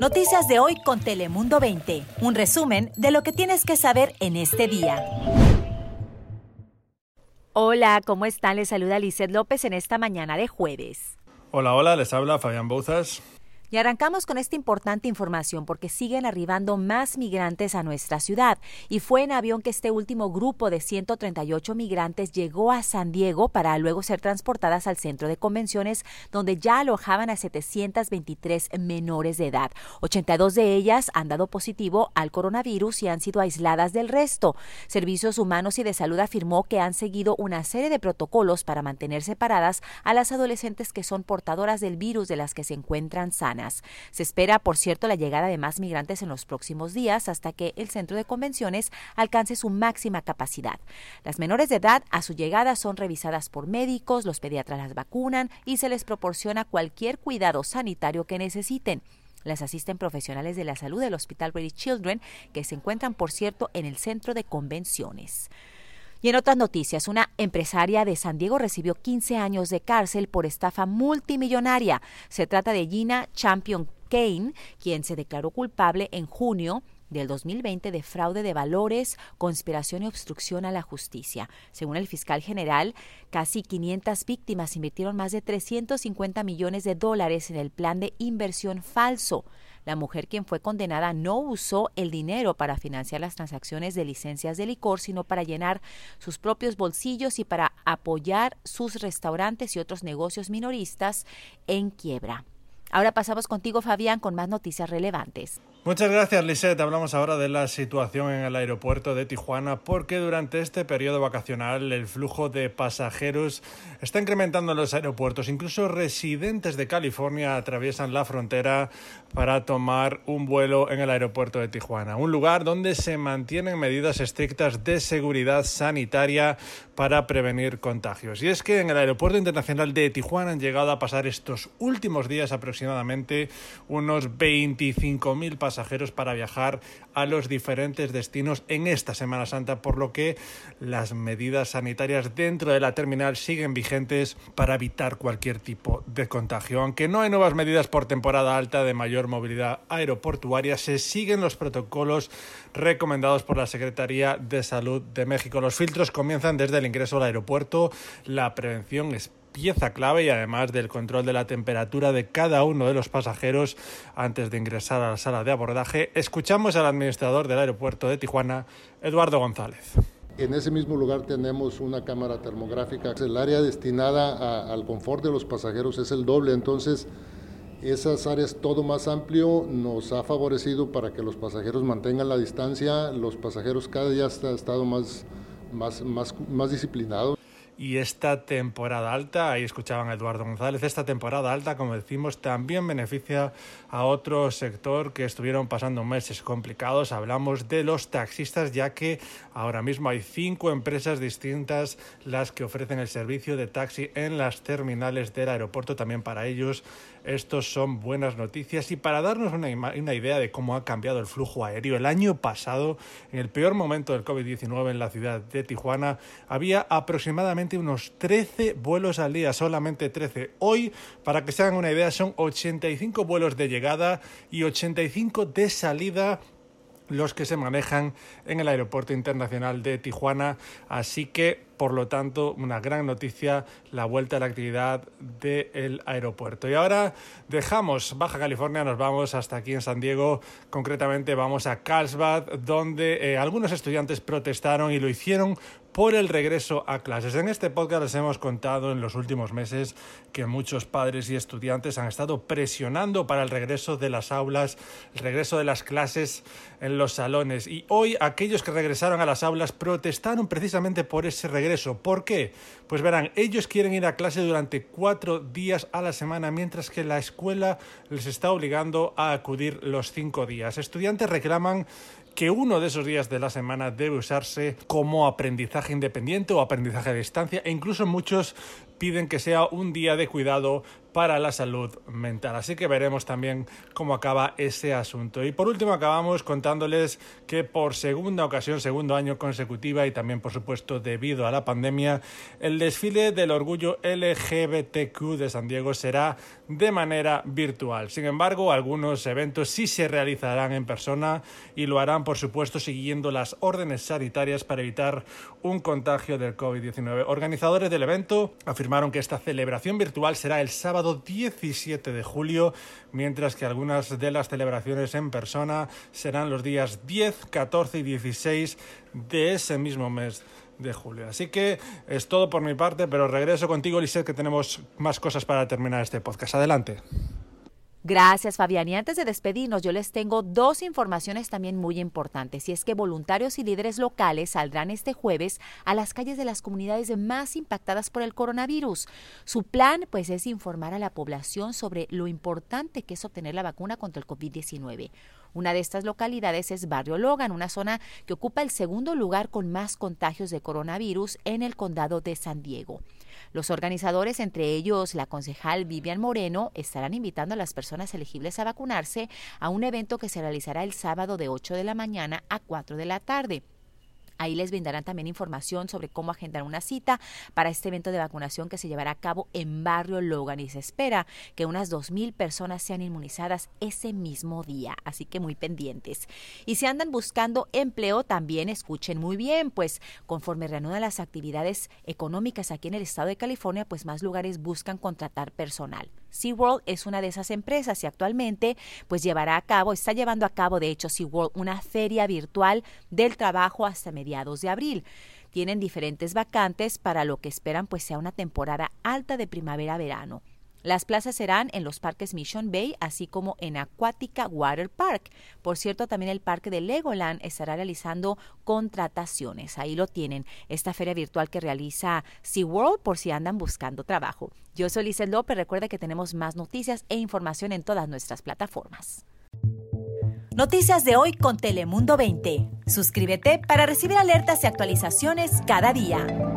Noticias de hoy con Telemundo 20. Un resumen de lo que tienes que saber en este día. Hola, ¿cómo están? Les saluda Lizeth López en esta mañana de jueves. Hola, hola, les habla Fabián Bouzas. Arrancamos con esta importante información porque siguen arribando más migrantes a nuestra ciudad y fue en avión que este último grupo de 138 migrantes llegó a San Diego para luego ser transportadas al centro de convenciones donde ya alojaban a 723 menores de edad. 82 de ellas han dado positivo al coronavirus y han sido aisladas del resto. Servicios Humanos y de Salud afirmó que han seguido una serie de protocolos para mantener separadas a las adolescentes que son portadoras del virus de las que se encuentran sanas. Se espera, por cierto, la llegada de más migrantes en los próximos días hasta que el centro de convenciones alcance su máxima capacidad. Las menores de edad a su llegada son revisadas por médicos, los pediatras las vacunan y se les proporciona cualquier cuidado sanitario que necesiten. Las asisten profesionales de la salud del Hospital Ready Children, que se encuentran, por cierto, en el centro de convenciones. Y en otras noticias, una empresaria de San Diego recibió 15 años de cárcel por estafa multimillonaria. Se trata de Gina Champion Kane, quien se declaró culpable en junio del 2020 de fraude de valores, conspiración y obstrucción a la justicia. Según el fiscal general, casi 500 víctimas invirtieron más de 350 millones de dólares en el plan de inversión falso. La mujer quien fue condenada no usó el dinero para financiar las transacciones de licencias de licor, sino para llenar sus propios bolsillos y para apoyar sus restaurantes y otros negocios minoristas en quiebra. Ahora pasamos contigo, Fabián, con más noticias relevantes. Muchas gracias, Lisette. Hablamos ahora de la situación en el aeropuerto de Tijuana porque durante este periodo vacacional el flujo de pasajeros está incrementando en los aeropuertos. Incluso residentes de California atraviesan la frontera para tomar un vuelo en el aeropuerto de Tijuana, un lugar donde se mantienen medidas estrictas de seguridad sanitaria para prevenir contagios. Y es que en el aeropuerto internacional de Tijuana han llegado a pasar estos últimos días aproximadamente unos 25.000 pasajeros pasajeros para viajar a los diferentes destinos en esta Semana Santa, por lo que las medidas sanitarias dentro de la terminal siguen vigentes para evitar cualquier tipo de contagio. Aunque no hay nuevas medidas por temporada alta de mayor movilidad aeroportuaria, se siguen los protocolos recomendados por la Secretaría de Salud de México. Los filtros comienzan desde el ingreso al aeropuerto, la prevención es pieza clave y además del control de la temperatura de cada uno de los pasajeros antes de ingresar a la sala de abordaje, escuchamos al administrador del aeropuerto de Tijuana, Eduardo González. En ese mismo lugar tenemos una cámara termográfica. El área destinada al confort de los pasajeros es el doble, entonces esas áreas todo más amplio nos ha favorecido para que los pasajeros mantengan la distancia. Los pasajeros cada día han estado más, más, más, más disciplinados y esta temporada alta, ahí escuchaban a Eduardo González, esta temporada alta, como decimos, también beneficia a otro sector que estuvieron pasando meses complicados. Hablamos de los taxistas, ya que ahora mismo hay cinco empresas distintas las que ofrecen el servicio de taxi en las terminales del aeropuerto. También para ellos estos son buenas noticias y para darnos una, una idea de cómo ha cambiado el flujo aéreo, el año pasado, en el peor momento del COVID-19 en la ciudad de Tijuana, había aproximadamente unos 13 vuelos al día, solamente 13. Hoy, para que se hagan una idea, son 85 vuelos de llegada y 85 de salida los que se manejan en el aeropuerto internacional de Tijuana. Así que, por lo tanto, una gran noticia la vuelta a la actividad del aeropuerto. Y ahora dejamos Baja California, nos vamos hasta aquí en San Diego. Concretamente vamos a Carlsbad, donde eh, algunos estudiantes protestaron y lo hicieron por el regreso a clases. En este podcast les hemos contado en los últimos meses que muchos padres y estudiantes han estado presionando para el regreso de las aulas, el regreso de las clases en los salones. Y hoy aquellos que regresaron a las aulas protestaron precisamente por ese regreso. ¿Por qué? Pues verán, ellos quieren ir a clase durante cuatro días a la semana, mientras que la escuela les está obligando a acudir los cinco días. Estudiantes reclaman que uno de esos días de la semana debe usarse como aprendizaje independiente o aprendizaje a distancia e incluso muchos piden que sea un día de cuidado para la salud mental. Así que veremos también cómo acaba ese asunto. Y por último acabamos contándoles que por segunda ocasión, segundo año consecutiva y también por supuesto debido a la pandemia, el desfile del orgullo LGBTQ de San Diego será de manera virtual. Sin embargo, algunos eventos sí se realizarán en persona y lo harán por supuesto siguiendo las órdenes sanitarias para evitar un contagio del COVID-19. Organizadores del evento afirmaron que esta celebración virtual será el sábado 17 de julio, mientras que algunas de las celebraciones en persona serán los días 10, 14 y 16 de ese mismo mes de julio. Así que es todo por mi parte, pero regreso contigo, Lisette, que tenemos más cosas para terminar este podcast. Adelante. Gracias, Fabián. Y antes de despedirnos, yo les tengo dos informaciones también muy importantes. Y es que voluntarios y líderes locales saldrán este jueves a las calles de las comunidades más impactadas por el coronavirus. Su plan, pues, es informar a la población sobre lo importante que es obtener la vacuna contra el COVID-19. Una de estas localidades es Barrio Logan, una zona que ocupa el segundo lugar con más contagios de coronavirus en el condado de San Diego. Los organizadores, entre ellos la concejal Vivian Moreno, estarán invitando a las personas elegibles a vacunarse a un evento que se realizará el sábado de 8 de la mañana a 4 de la tarde. Ahí les brindarán también información sobre cómo agendar una cita para este evento de vacunación que se llevará a cabo en Barrio Logan y se espera que unas 2.000 personas sean inmunizadas ese mismo día, así que muy pendientes. Y si andan buscando empleo, también escuchen muy bien, pues conforme reanudan las actividades económicas aquí en el estado de California, pues más lugares buscan contratar personal. SeaWorld es una de esas empresas y actualmente pues llevará a cabo, está llevando a cabo de hecho SeaWorld una feria virtual del trabajo hasta mediados de abril. Tienen diferentes vacantes para lo que esperan pues sea una temporada alta de primavera-verano. Las plazas serán en los parques Mission Bay, así como en Acuática Water Park. Por cierto, también el parque de Legoland estará realizando contrataciones. Ahí lo tienen, esta feria virtual que realiza SeaWorld por si andan buscando trabajo. Yo soy Lizeth López. Recuerda que tenemos más noticias e información en todas nuestras plataformas. Noticias de hoy con Telemundo 20. Suscríbete para recibir alertas y actualizaciones cada día.